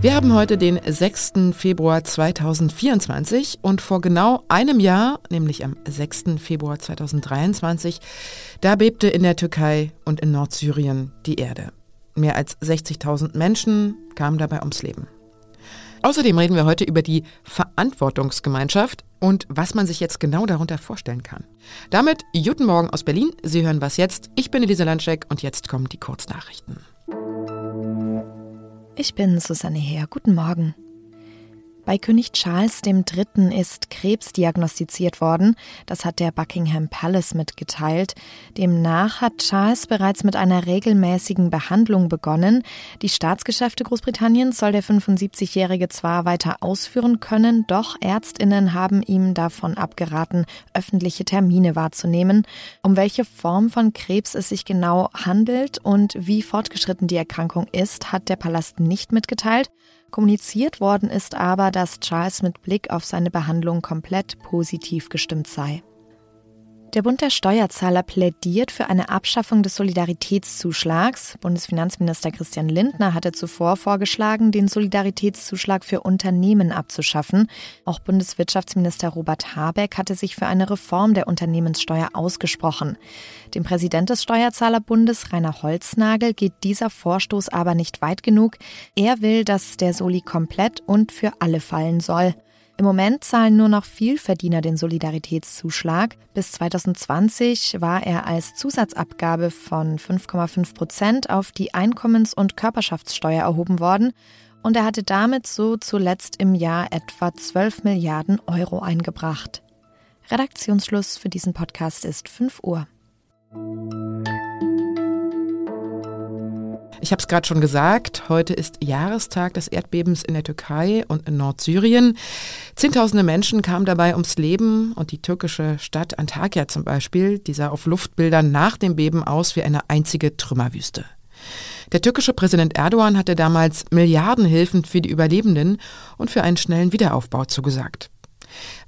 Wir haben heute den 6. Februar 2024 und vor genau einem Jahr, nämlich am 6. Februar 2023, da bebte in der Türkei und in Nordsyrien die Erde. Mehr als 60.000 Menschen kamen dabei ums Leben. Außerdem reden wir heute über die Verantwortungsgemeinschaft und was man sich jetzt genau darunter vorstellen kann. Damit guten Morgen aus Berlin. Sie hören was jetzt. Ich bin Elisa Landscheck und jetzt kommen die Kurznachrichten. Ich bin Susanne Heer. Guten Morgen. Bei König Charles III. ist Krebs diagnostiziert worden. Das hat der Buckingham Palace mitgeteilt. Demnach hat Charles bereits mit einer regelmäßigen Behandlung begonnen. Die Staatsgeschäfte Großbritanniens soll der 75-Jährige zwar weiter ausführen können, doch Ärztinnen haben ihm davon abgeraten, öffentliche Termine wahrzunehmen. Um welche Form von Krebs es sich genau handelt und wie fortgeschritten die Erkrankung ist, hat der Palast nicht mitgeteilt. Kommuniziert worden ist aber, dass Charles mit Blick auf seine Behandlung komplett positiv gestimmt sei. Der Bund der Steuerzahler plädiert für eine Abschaffung des Solidaritätszuschlags. Bundesfinanzminister Christian Lindner hatte zuvor vorgeschlagen, den Solidaritätszuschlag für Unternehmen abzuschaffen. Auch Bundeswirtschaftsminister Robert Habeck hatte sich für eine Reform der Unternehmenssteuer ausgesprochen. Dem Präsident des Steuerzahlerbundes Rainer Holznagel geht dieser Vorstoß aber nicht weit genug. Er will, dass der Soli komplett und für alle fallen soll. Im Moment zahlen nur noch Vielverdiener den Solidaritätszuschlag. Bis 2020 war er als Zusatzabgabe von 5,5 Prozent auf die Einkommens- und Körperschaftssteuer erhoben worden und er hatte damit so zuletzt im Jahr etwa 12 Milliarden Euro eingebracht. Redaktionsschluss für diesen Podcast ist 5 Uhr. Ich habe es gerade schon gesagt, heute ist Jahrestag des Erdbebens in der Türkei und in Nordsyrien. Zehntausende Menschen kamen dabei ums Leben und die türkische Stadt Antakya zum Beispiel, die sah auf Luftbildern nach dem Beben aus wie eine einzige Trümmerwüste. Der türkische Präsident Erdogan hatte damals Milliardenhilfen für die Überlebenden und für einen schnellen Wiederaufbau zugesagt.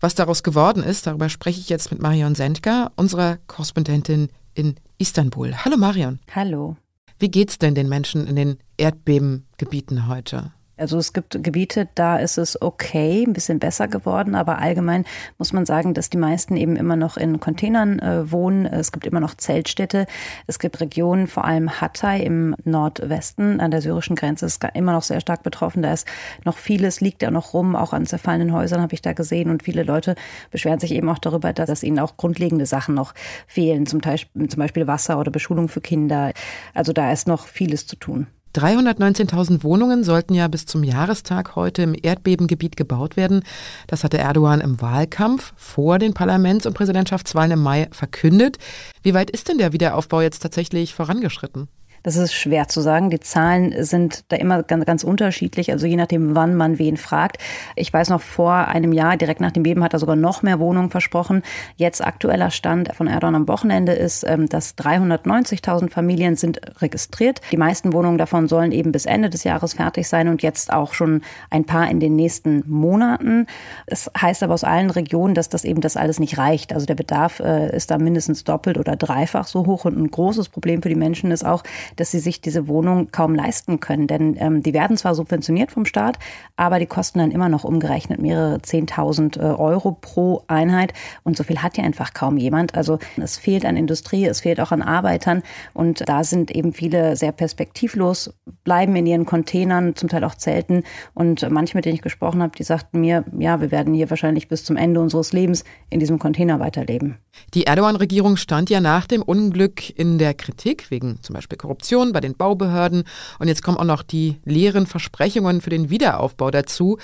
Was daraus geworden ist, darüber spreche ich jetzt mit Marion Sendka, unserer Korrespondentin in Istanbul. Hallo Marion. Hallo. Wie geht's denn den Menschen in den Erdbebengebieten heute? Also es gibt Gebiete, da ist es okay, ein bisschen besser geworden, aber allgemein muss man sagen, dass die meisten eben immer noch in Containern äh, wohnen. Es gibt immer noch Zeltstädte. Es gibt Regionen, vor allem Hatay im Nordwesten an der syrischen Grenze ist immer noch sehr stark betroffen. Da ist noch vieles, liegt ja noch rum, auch an zerfallenen Häusern habe ich da gesehen und viele Leute beschweren sich eben auch darüber, dass ihnen auch grundlegende Sachen noch fehlen, zum, Teil, zum Beispiel Wasser oder Beschulung für Kinder. Also da ist noch vieles zu tun. 319.000 Wohnungen sollten ja bis zum Jahrestag heute im Erdbebengebiet gebaut werden. Das hatte Erdogan im Wahlkampf vor den Parlaments- und Präsidentschaftswahlen im Mai verkündet. Wie weit ist denn der Wiederaufbau jetzt tatsächlich vorangeschritten? Das ist schwer zu sagen. Die Zahlen sind da immer ganz, ganz unterschiedlich, also je nachdem, wann man wen fragt. Ich weiß noch, vor einem Jahr, direkt nach dem Beben, hat er sogar noch mehr Wohnungen versprochen. Jetzt aktueller Stand von Erdogan am Wochenende ist, ähm, dass 390.000 Familien sind registriert. Die meisten Wohnungen davon sollen eben bis Ende des Jahres fertig sein und jetzt auch schon ein paar in den nächsten Monaten. Es heißt aber aus allen Regionen, dass das eben das alles nicht reicht. Also der Bedarf äh, ist da mindestens doppelt oder dreifach so hoch und ein großes Problem für die Menschen ist auch, dass sie sich diese Wohnung kaum leisten können. Denn ähm, die werden zwar subventioniert vom Staat, aber die kosten dann immer noch umgerechnet mehrere 10.000 äh, Euro pro Einheit. Und so viel hat ja einfach kaum jemand. Also es fehlt an Industrie, es fehlt auch an Arbeitern. Und da sind eben viele sehr perspektivlos, bleiben in ihren Containern, zum Teil auch Zelten. Und manche, mit denen ich gesprochen habe, die sagten mir, ja, wir werden hier wahrscheinlich bis zum Ende unseres Lebens in diesem Container weiterleben. Die Erdogan-Regierung stand ja nach dem Unglück in der Kritik wegen zum Beispiel Korruption Korruption bei den Baubehörden und jetzt kommen auch noch die leeren Versprechungen für den Wiederaufbau dazu.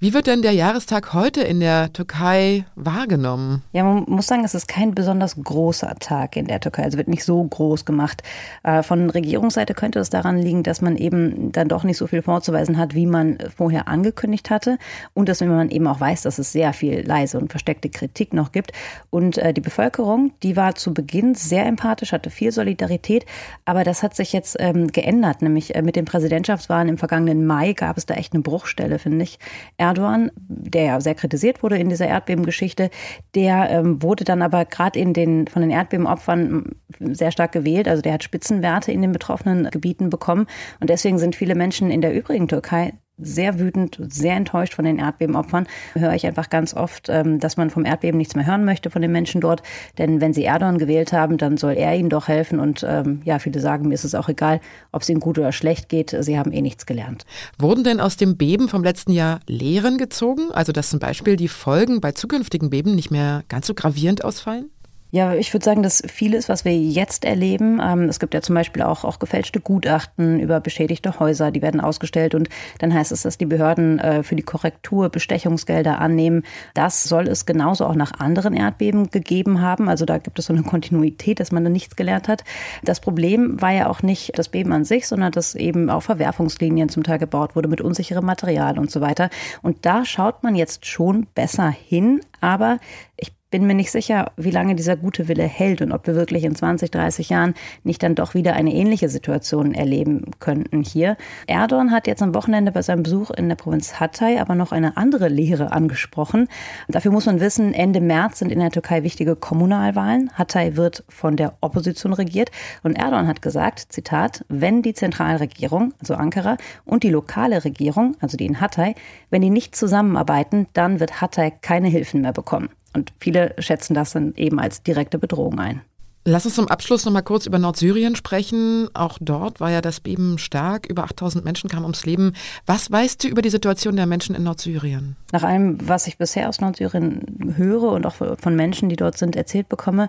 Wie wird denn der Jahrestag heute in der Türkei wahrgenommen? Ja, man muss sagen, es ist kein besonders großer Tag in der Türkei. Also wird nicht so groß gemacht. Äh, von Regierungsseite könnte es daran liegen, dass man eben dann doch nicht so viel vorzuweisen hat, wie man vorher angekündigt hatte und dass man eben auch weiß, dass es sehr viel leise und versteckte Kritik noch gibt. Und äh, die Bevölkerung, die war zu Beginn sehr empathisch, hatte viel Solidarität, aber das hat sich sich jetzt ähm, geändert, nämlich äh, mit den Präsidentschaftswahlen im vergangenen Mai gab es da echt eine Bruchstelle, finde ich. Erdogan, der ja sehr kritisiert wurde in dieser Erdbebengeschichte, der ähm, wurde dann aber gerade in den von den Erdbebenopfern sehr stark gewählt. Also der hat Spitzenwerte in den betroffenen Gebieten bekommen und deswegen sind viele Menschen in der übrigen Türkei sehr wütend, sehr enttäuscht von den Erdbebenopfern. Höre ich einfach ganz oft, ähm, dass man vom Erdbeben nichts mehr hören möchte von den Menschen dort. Denn wenn sie Erdogan gewählt haben, dann soll er ihnen doch helfen. Und ähm, ja, viele sagen, mir ist es auch egal, ob es ihnen gut oder schlecht geht. Sie haben eh nichts gelernt. Wurden denn aus dem Beben vom letzten Jahr Lehren gezogen? Also dass zum Beispiel die Folgen bei zukünftigen Beben nicht mehr ganz so gravierend ausfallen? Ja, ich würde sagen, dass vieles, was wir jetzt erleben, ähm, es gibt ja zum Beispiel auch, auch gefälschte Gutachten über beschädigte Häuser, die werden ausgestellt und dann heißt es, dass die Behörden äh, für die Korrektur Bestechungsgelder annehmen. Das soll es genauso auch nach anderen Erdbeben gegeben haben. Also da gibt es so eine Kontinuität, dass man da nichts gelernt hat. Das Problem war ja auch nicht das Beben an sich, sondern dass eben auch Verwerfungslinien zum Teil gebaut wurde mit unsicherem Material und so weiter. Und da schaut man jetzt schon besser hin, aber ich bin mir nicht sicher, wie lange dieser gute Wille hält und ob wir wirklich in 20, 30 Jahren nicht dann doch wieder eine ähnliche Situation erleben könnten hier. Erdogan hat jetzt am Wochenende bei seinem Besuch in der Provinz Hatay aber noch eine andere Lehre angesprochen. Dafür muss man wissen, Ende März sind in der Türkei wichtige Kommunalwahlen. Hatay wird von der Opposition regiert und Erdogan hat gesagt, Zitat, wenn die Zentralregierung, also Ankara, und die lokale Regierung, also die in Hatay, wenn die nicht zusammenarbeiten, dann wird Hatay keine Hilfen mehr bekommen. Und viele schätzen das dann eben als direkte Bedrohung ein. Lass uns zum Abschluss noch mal kurz über Nordsyrien sprechen. Auch dort war ja das Beben stark. Über 8000 Menschen kamen ums Leben. Was weißt du über die Situation der Menschen in Nordsyrien? Nach allem, was ich bisher aus Nordsyrien höre und auch von Menschen, die dort sind, erzählt bekomme,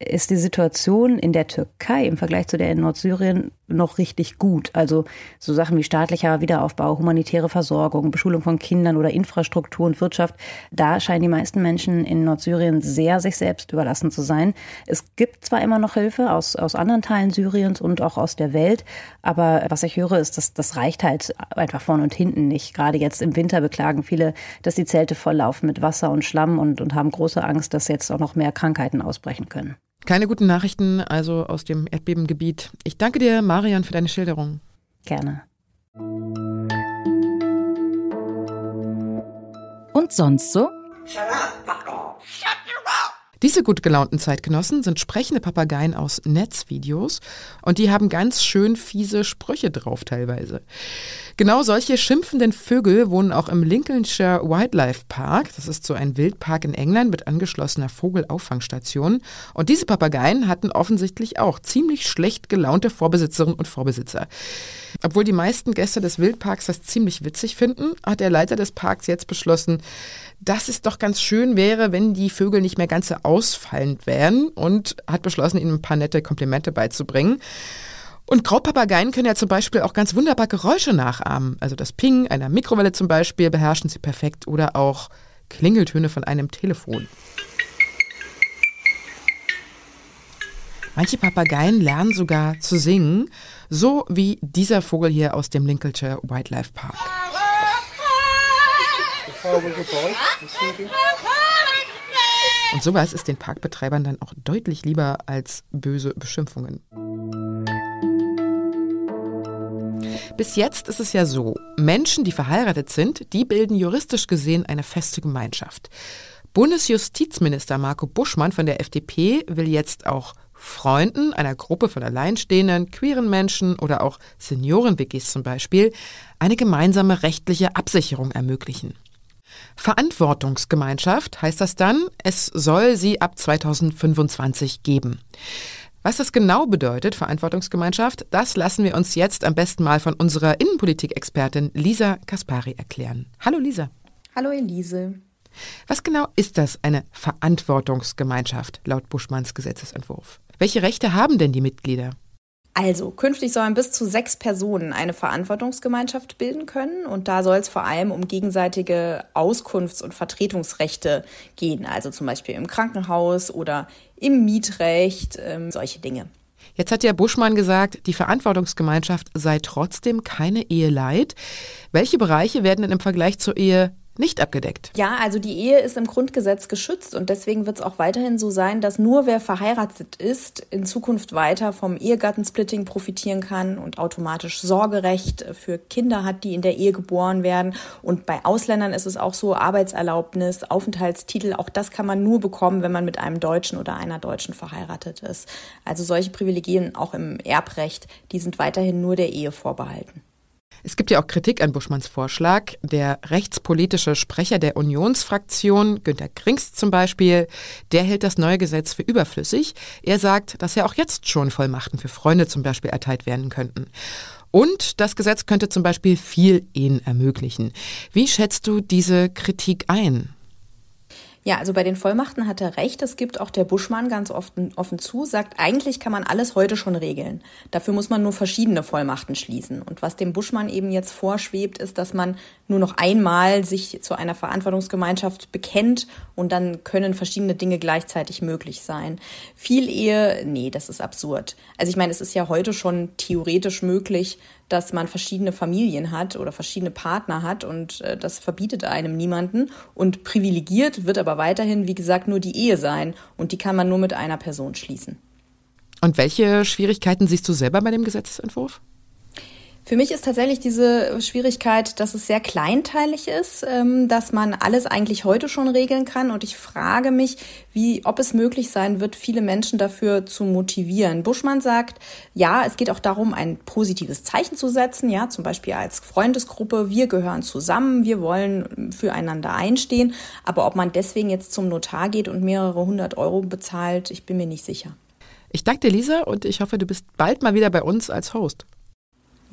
ist die Situation in der Türkei im Vergleich zu der in Nordsyrien noch richtig gut. Also so Sachen wie staatlicher Wiederaufbau, humanitäre Versorgung, Beschulung von Kindern oder Infrastruktur und Wirtschaft, da scheinen die meisten Menschen in Nordsyrien sehr sich selbst überlassen zu sein. Es gibt zwar immer noch Hilfe aus, aus anderen Teilen Syriens und auch aus der Welt, aber was ich höre, ist, dass das reicht halt einfach vorne und hinten nicht. Gerade jetzt im Winter beklagen viele, dass die Zelte volllaufen mit Wasser und Schlamm und, und haben große Angst, dass jetzt auch noch mehr Krankheiten ausbrechen können. Keine guten Nachrichten also aus dem Erdbebengebiet. Ich danke dir, Marian, für deine Schilderung. Gerne. Und sonst so? Diese gut gelaunten Zeitgenossen sind sprechende Papageien aus Netzvideos und die haben ganz schön fiese Sprüche drauf teilweise. Genau solche schimpfenden Vögel wohnen auch im Lincolnshire Wildlife Park. Das ist so ein Wildpark in England mit angeschlossener Vogelauffangstation. Und diese Papageien hatten offensichtlich auch ziemlich schlecht gelaunte Vorbesitzerinnen und Vorbesitzer. Obwohl die meisten Gäste des Wildparks das ziemlich witzig finden, hat der Leiter des Parks jetzt beschlossen, dass es doch ganz schön wäre, wenn die Vögel nicht mehr ganz so ausfallend wären und hat beschlossen, ihnen ein paar nette Komplimente beizubringen. Und Graupapageien können ja zum Beispiel auch ganz wunderbar Geräusche nachahmen. Also das Ping einer Mikrowelle zum Beispiel beherrschen sie perfekt oder auch Klingeltöne von einem Telefon. Manche Papageien lernen sogar zu singen, so wie dieser Vogel hier aus dem Lincolnshire Wildlife Park. Und sowas ist den Parkbetreibern dann auch deutlich lieber als böse Beschimpfungen. Bis jetzt ist es ja so, Menschen, die verheiratet sind, die bilden juristisch gesehen eine feste Gemeinschaft. Bundesjustizminister Marco Buschmann von der FDP will jetzt auch Freunden einer Gruppe von alleinstehenden, queeren Menschen oder auch Senioren-WGs zum Beispiel eine gemeinsame rechtliche Absicherung ermöglichen. Verantwortungsgemeinschaft heißt das dann, es soll sie ab 2025 geben. Was das genau bedeutet, Verantwortungsgemeinschaft, das lassen wir uns jetzt am besten mal von unserer Innenpolitik-Expertin Lisa Kaspari erklären. Hallo Lisa. Hallo Elise. Was genau ist das, eine Verantwortungsgemeinschaft laut Buschmanns Gesetzesentwurf? Welche Rechte haben denn die Mitglieder? Also, künftig sollen bis zu sechs Personen eine Verantwortungsgemeinschaft bilden können und da soll es vor allem um gegenseitige Auskunfts- und Vertretungsrechte gehen, also zum Beispiel im Krankenhaus oder im Mietrecht, ähm, solche Dinge. Jetzt hat ja Buschmann gesagt, die Verantwortungsgemeinschaft sei trotzdem keine Ehe leid. Welche Bereiche werden denn im Vergleich zur Ehe nicht abgedeckt. Ja, also die Ehe ist im Grundgesetz geschützt und deswegen wird es auch weiterhin so sein, dass nur wer verheiratet ist, in Zukunft weiter vom Ehegattensplitting profitieren kann und automatisch Sorgerecht für Kinder hat, die in der Ehe geboren werden. Und bei Ausländern ist es auch so, Arbeitserlaubnis, Aufenthaltstitel, auch das kann man nur bekommen, wenn man mit einem Deutschen oder einer Deutschen verheiratet ist. Also solche Privilegien auch im Erbrecht, die sind weiterhin nur der Ehe vorbehalten. Es gibt ja auch Kritik an Buschmanns Vorschlag. Der rechtspolitische Sprecher der Unionsfraktion, Günter Krings zum Beispiel, der hält das neue Gesetz für überflüssig. Er sagt, dass ja auch jetzt schon Vollmachten für Freunde zum Beispiel erteilt werden könnten. Und das Gesetz könnte zum Beispiel viel Ehen ermöglichen. Wie schätzt du diese Kritik ein? Ja, also bei den Vollmachten hat er recht. Es gibt auch der Buschmann ganz offen, offen zu, sagt, eigentlich kann man alles heute schon regeln. Dafür muss man nur verschiedene Vollmachten schließen. Und was dem Buschmann eben jetzt vorschwebt, ist, dass man nur noch einmal sich zu einer Verantwortungsgemeinschaft bekennt und dann können verschiedene Dinge gleichzeitig möglich sein. Viel Ehe, nee, das ist absurd. Also ich meine, es ist ja heute schon theoretisch möglich, dass man verschiedene Familien hat oder verschiedene Partner hat und äh, das verbietet einem niemanden. Und privilegiert wird aber weiterhin, wie gesagt, nur die Ehe sein und die kann man nur mit einer Person schließen. Und welche Schwierigkeiten siehst du selber bei dem Gesetzentwurf? Für mich ist tatsächlich diese Schwierigkeit, dass es sehr kleinteilig ist, ähm, dass man alles eigentlich heute schon regeln kann. Und ich frage mich, wie, ob es möglich sein wird, viele Menschen dafür zu motivieren. Buschmann sagt, ja, es geht auch darum, ein positives Zeichen zu setzen, ja, zum Beispiel als Freundesgruppe. Wir gehören zusammen, wir wollen füreinander einstehen. Aber ob man deswegen jetzt zum Notar geht und mehrere hundert Euro bezahlt, ich bin mir nicht sicher. Ich danke dir, Lisa, und ich hoffe, du bist bald mal wieder bei uns als Host.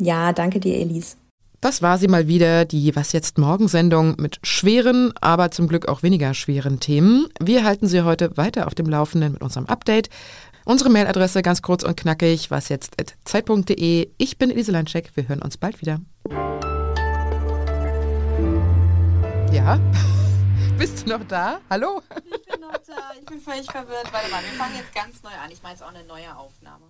Ja, danke dir, Elise. Das war sie mal wieder, die Was jetzt Morgen-Sendung mit schweren, aber zum Glück auch weniger schweren Themen. Wir halten Sie heute weiter auf dem Laufenden mit unserem Update. Unsere Mailadresse ganz kurz und knackig, wasjetzt.zeit.de. Ich bin Elise Landscheck, wir hören uns bald wieder. Ja? Bist du noch da? Hallo? Ich bin noch da, ich bin völlig verwirrt. Warte mal, wir fangen jetzt ganz neu an. Ich meine, es ist auch eine neue Aufnahme.